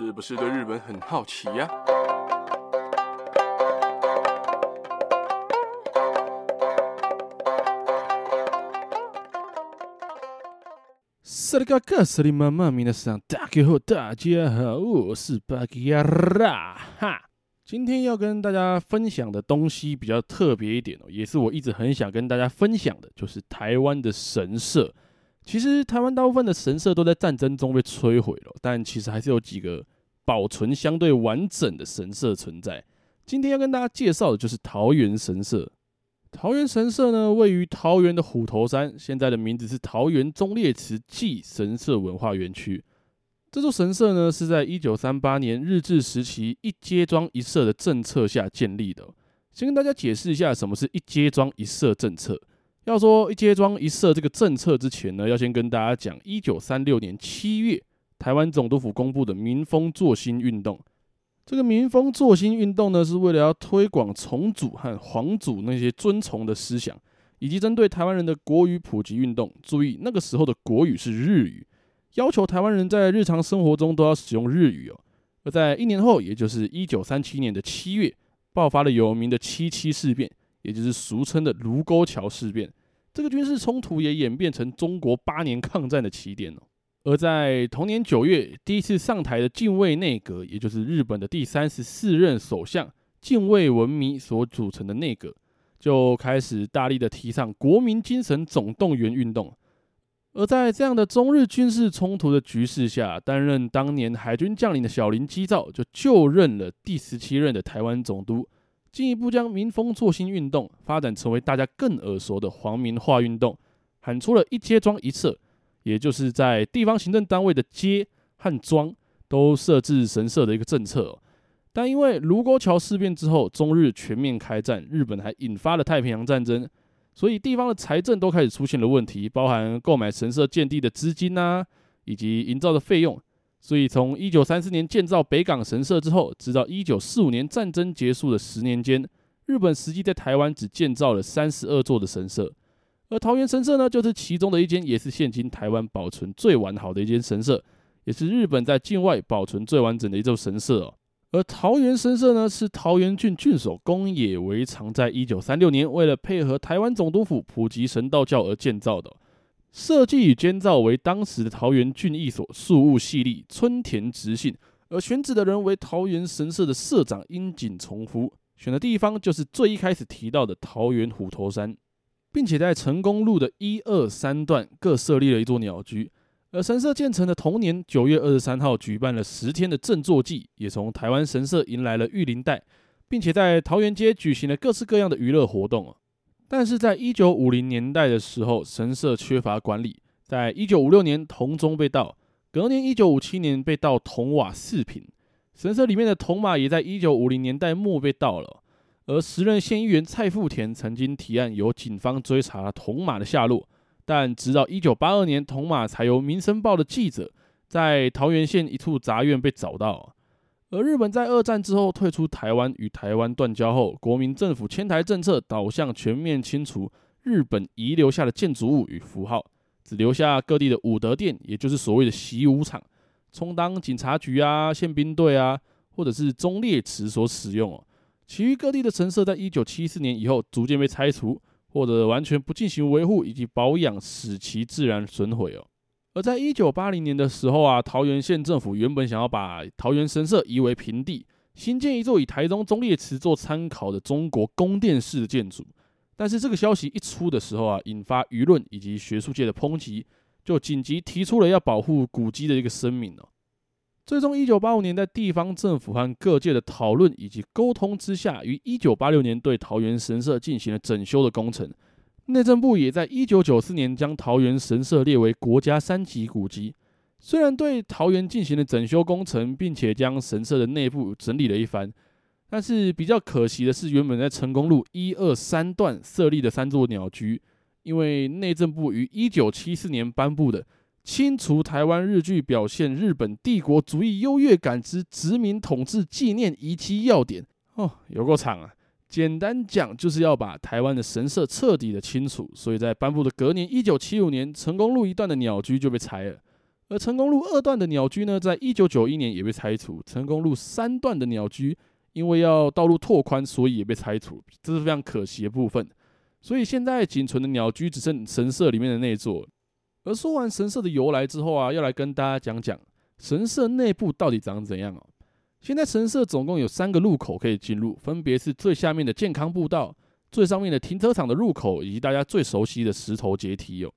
是不是对日本很好奇呀？萨利嘎嘎，萨利妈妈，皆さん，大家好，大家好，我是巴基亚拉哈。今天要跟大家分享的东西比较特别一点哦，也是我一直很想跟大家分享的，就是台湾的神社。其实台湾大部分的神社都在战争中被摧毁了，但其实还是有几个保存相对完整的神社存在。今天要跟大家介绍的就是桃园神社。桃园神社呢，位于桃园的虎头山，现在的名字是桃园忠烈祠暨神社文化园区。这座神社呢，是在一九三八年日治时期一街庄一社的政策下建立的。先跟大家解释一下，什么是一街庄一社政策。要说一街庄一社这个政策之前呢，要先跟大家讲一九三六年七月，台湾总督府公布的民风作兴运动。这个民风作兴运动呢，是为了要推广崇祖和皇祖那些尊崇的思想，以及针对台湾人的国语普及运动。注意，那个时候的国语是日语，要求台湾人在日常生活中都要使用日语哦。而在一年后，也就是一九三七年的七月，爆发了有名的七七事变，也就是俗称的卢沟桥事变。这个军事冲突也演变成中国八年抗战的起点了。而在同年九月，第一次上台的近卫内阁，也就是日本的第三十四任首相近卫文麿所组成的内阁，就开始大力的提倡国民精神总动员运动。而在这样的中日军事冲突的局势下，担任当年海军将领的小林基造就就任了第十七任的台湾总督。进一步将民风作兴运动发展成为大家更耳熟的皇民化运动，喊出了一街庄一社，也就是在地方行政单位的街和庄都设置神社的一个政策哦。但因为卢沟桥事变之后，中日全面开战，日本还引发了太平洋战争，所以地方的财政都开始出现了问题，包含购买神社建地的资金呐，以及营造的费用。所以，从一九三四年建造北港神社之后，直到一九四五年战争结束的十年间，日本实际在台湾只建造了三十二座的神社，而桃园神社呢，就是其中的一间，也是现今台湾保存最完好的一间神社，也是日本在境外保存最完整的一座神社哦。而桃园神社呢，是桃园郡郡守宫野维长在一九三六年为了配合台湾总督府普及神道教而建造的。设计与监造为当时的桃园郡役所庶务细吏村田直信，而选址的人为桃园神社的社长樱井重夫，选的地方就是最一开始提到的桃园虎头山，并且在成功路的一二三段各设立了一座鸟居。而神社建成的同年九月二十三号，举办了十天的振作祭，也从台湾神社迎来了玉林带，并且在桃园街举行了各式各样的娱乐活动。但是在一九五零年代的时候，神社缺乏管理。在一九五六年，铜钟被盗；隔年一九五七年被盗铜瓦四品。神社里面的铜马也在一九五零年代末被盗了。而时任县议员蔡富田曾经提案由警方追查铜马的下落，但直到一九八二年，铜马才由《民生报》的记者在桃园县一处杂院被找到。而日本在二战之后退出台湾，与台湾断交后，国民政府迁台政策导向全面清除日本遗留下的建筑物与符号，只留下各地的武德殿，也就是所谓的习武场，充当警察局啊、宪兵队啊，或者是忠烈祠所使用哦。其余各地的神社，在一九七四年以后逐渐被拆除，或者完全不进行维护以及保养，使其自然损毁哦。而在一九八零年的时候啊，桃园县政府原本想要把桃园神社夷为平地，新建一座以台中忠烈祠做参考的中国宫殿式的建筑。但是这个消息一出的时候啊，引发舆论以及学术界的抨击，就紧急提出了要保护古迹的一个声明哦。最终，一九八五年在地方政府和各界的讨论以及沟通之下，于一九八六年对桃园神社进行了整修的工程。内政部也在一九九四年将桃园神社列为国家三级古迹。虽然对桃园进行了整修工程，并且将神社的内部整理了一番，但是比较可惜的是，原本在成功路一二三段设立的三座鸟居，因为内政部于一九七四年颁布的《清除台湾日据表现日本帝国主义优越感之殖民统治纪念遗迹要点》哦，有够长啊！简单讲，就是要把台湾的神社彻底的清除，所以在颁布的隔年，一九七五年，成功路一段的鸟居就被拆了。而成功路二段的鸟居呢，在一九九一年也被拆除。成功路三段的鸟居，因为要道路拓宽，所以也被拆除，这是非常可惜的部分。所以现在仅存的鸟居只剩神社里面的那座。而说完神社的由来之后啊，要来跟大家讲讲神社内部到底长怎样哦。现在神社总共有三个入口可以进入，分别是最下面的健康步道、最上面的停车场的入口，以及大家最熟悉的石头阶梯哦。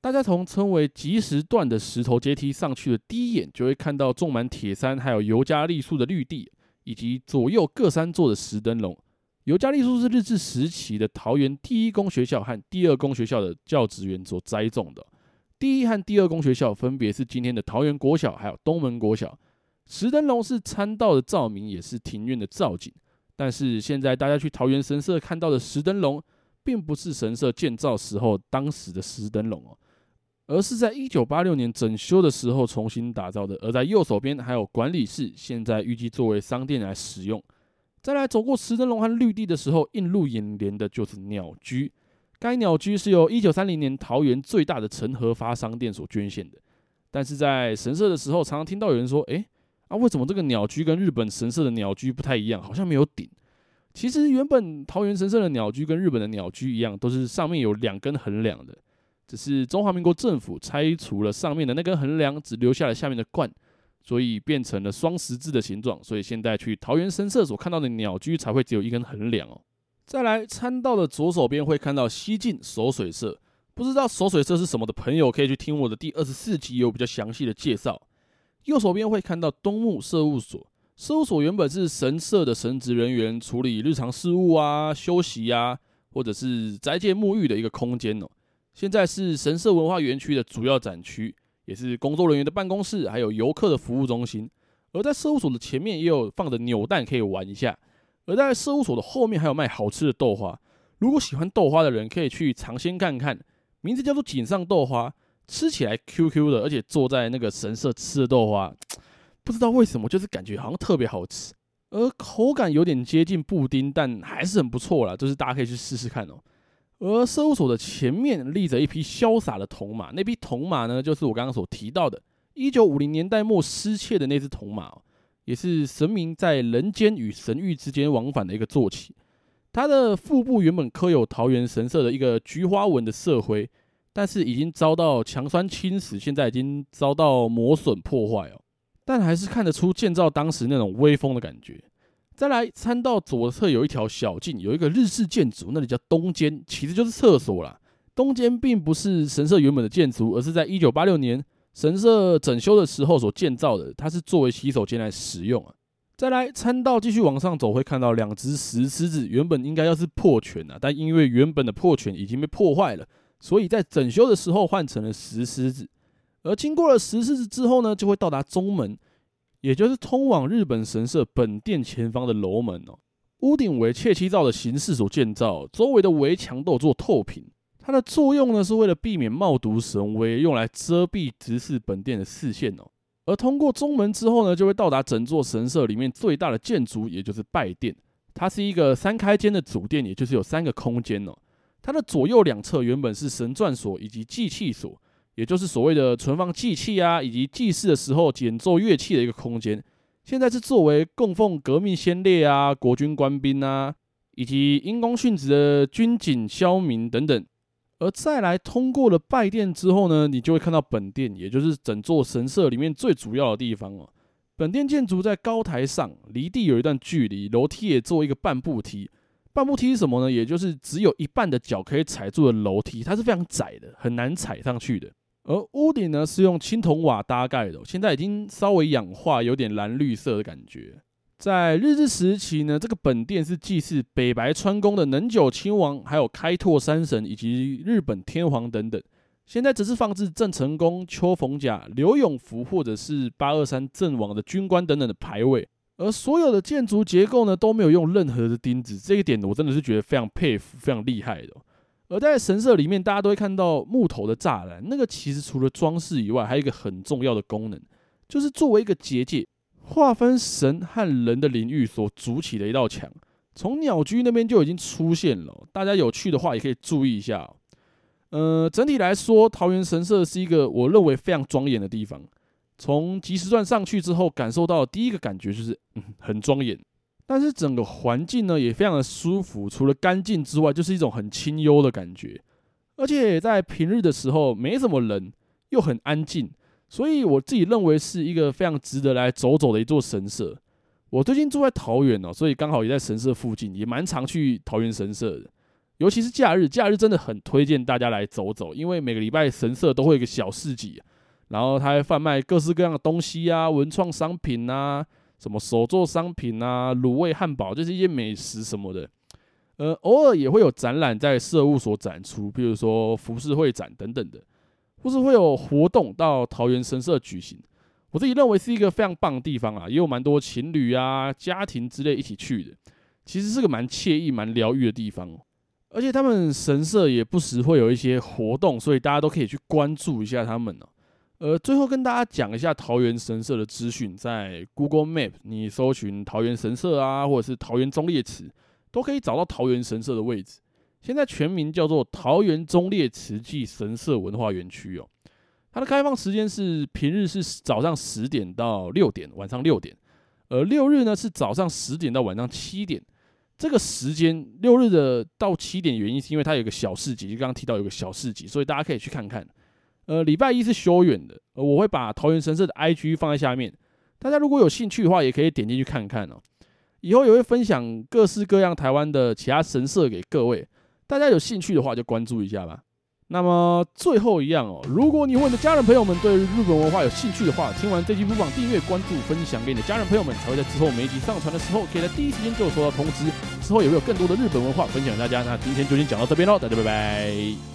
大家从称为吉时段的石头阶梯上去的第一眼，就会看到种满铁杉还有尤加利树的绿地，以及左右各三座的石灯笼。尤加利树是日治时期的桃园第一公学校和第二公学校的教职员所栽种的。第一和第二公学校分别是今天的桃园国小还有东门国小。石灯笼是参道的照明，也是庭院的造景。但是现在大家去桃园神社看到的石灯笼，并不是神社建造时候当时的石灯笼哦。而是在一九八六年整修的时候重新打造的。而在右手边还有管理室，现在预计作为商店来使用。再来走过石灯笼和绿地的时候，映入眼帘的就是鸟居。该鸟居是由一九三零年桃园最大的成合发商店所捐献的。但是在神社的时候，常常听到有人说：“诶，啊，为什么这个鸟居跟日本神社的鸟居不太一样？好像没有顶。”其实原本桃园神社的鸟居跟日本的鸟居一样，都是上面有两根横梁的。只是中华民国政府拆除了上面的那根横梁，只留下了下面的冠，所以变成了双十字的形状。所以现在去桃园神社所看到的鸟居才会只有一根横梁哦。再来参道的左手边会看到西进守水社，不知道守水社是什么的朋友可以去听我的第二十四集，有比较详细的介绍。右手边会看到东木社务所，社务所原本是神社的神职人员处理日常事务啊、休息啊，或者是斋戒沐浴的一个空间哦。现在是神社文化园区的主要展区，也是工作人员的办公室，还有游客的服务中心。而在社务所的前面也有放着扭蛋可以玩一下。而在社务所的后面还有卖好吃的豆花，如果喜欢豆花的人可以去尝鲜看看，名字叫做井上豆花，吃起来 Q Q 的，而且坐在那个神社吃的豆花，不知道为什么就是感觉好像特别好吃，而口感有点接近布丁，但还是很不错啦，就是大家可以去试试看哦。而事务所的前面立着一匹潇洒的铜马，那匹铜马呢，就是我刚刚所提到的，一九五零年代末失窃的那只铜马，也是神明在人间与神域之间往返的一个坐骑。它的腹部原本刻有桃园神社的一个菊花纹的色徽，但是已经遭到强酸侵蚀，现在已经遭到磨损破坏哦，但还是看得出建造当时那种威风的感觉。再来参道左侧有一条小径，有一个日式建筑，那里叫东间，其实就是厕所啦。东间并不是神社原本的建筑，而是在一九八六年神社整修的时候所建造的，它是作为洗手间来使用啊。再来参道继续往上走，会看到两只石狮子，原本应该要是破犬啊，但因为原本的破犬已经被破坏了，所以在整修的时候换成了石狮子。而经过了石狮子之后呢，就会到达中门。也就是通往日本神社本殿前方的楼门哦，屋顶为切漆造的形式所建造，周围的围墙都有做透屏。它的作用呢，是为了避免冒毒神威，用来遮蔽直视本殿的视线哦。而通过中门之后呢，就会到达整座神社里面最大的建筑，也就是拜殿。它是一个三开间的主殿，也就是有三个空间哦。它的左右两侧原本是神传所以及祭器所。也就是所谓的存放祭器啊，以及祭祀的时候演奏乐器的一个空间，现在是作为供奉革命先烈啊、国军官兵啊，以及因公殉职的军警消民等等。而再来通过了拜殿之后呢，你就会看到本殿，也就是整座神社里面最主要的地方哦。本殿建筑在高台上，离地有一段距离，楼梯也做一个半步梯。半步梯是什么呢？也就是只有一半的脚可以踩住的楼梯，它是非常窄的，很难踩上去的。而屋顶呢，是用青铜瓦搭盖的，现在已经稍微氧化，有点蓝绿色的感觉。在日治时期呢，这个本殿是祭祀北白川宫的能久亲王，还有开拓山神以及日本天皇等等。现在只是放置郑成功、邱逢甲、刘永福或者是八二三阵亡的军官等等的牌位。而所有的建筑结构呢，都没有用任何的钉子，这一点我真的是觉得非常佩服，非常厉害的。而在神社里面，大家都会看到木头的栅栏，那个其实除了装饰以外，还有一个很重要的功能，就是作为一个结界，划分神和人的领域所筑起的一道墙。从鸟居那边就已经出现了，大家有去的话也可以注意一下。呃，整体来说，桃园神社是一个我认为非常庄严的地方。从即时段上去之后，感受到第一个感觉就是，嗯，很庄严。但是整个环境呢，也非常的舒服，除了干净之外，就是一种很清幽的感觉。而且在平日的时候，没什么人，又很安静，所以我自己认为是一个非常值得来走走的一座神社。我最近住在桃园哦，所以刚好也在神社附近，也蛮常去桃园神社的。尤其是假日，假日真的很推荐大家来走走，因为每个礼拜神社都会有一个小市集，然后它还贩卖各式各样的东西啊，文创商品啊，什么手作商品啊，卤味汉堡，就是一些美食什么的。呃，偶尔也会有展览在社务所展出，比如说服饰会展等等的，或是会有活动到桃园神社举行。我自己认为是一个非常棒的地方啊，也有蛮多情侣啊、家庭之类一起去的，其实是个蛮惬意、蛮疗愈的地方。而且他们神社也不时会有一些活动，所以大家都可以去关注一下他们哦。呃，最后跟大家讲一下桃园神社的资讯，在 Google Map 你搜寻桃园神社啊，或者是桃园中烈祠，都可以找到桃园神社的位置。现在全名叫做桃园中烈祠暨神社文化园区哦。它的开放时间是平日是早上十点到六点，晚上六点，而六日呢是早上十点到晚上七点。这个时间六日的到七点，原因是因为它有个小市集，就刚刚提到有个小市集，所以大家可以去看看。呃，礼拜一是休远的，我会把桃园神社的 IG 放在下面，大家如果有兴趣的话，也可以点进去看看哦。以后也会分享各式各样台湾的其他神社给各位，大家有兴趣的话就关注一下吧。那么最后一样哦，如果你和你的家人朋友们对日本文化有兴趣的话，听完这期不妨订阅、关注、分享给你的家人朋友们，才会在之后每一集上传的时候，可以在第一时间就收到通知。之后也会有更多的日本文化分享给大家。那今天就先讲到这边喽，大家拜拜。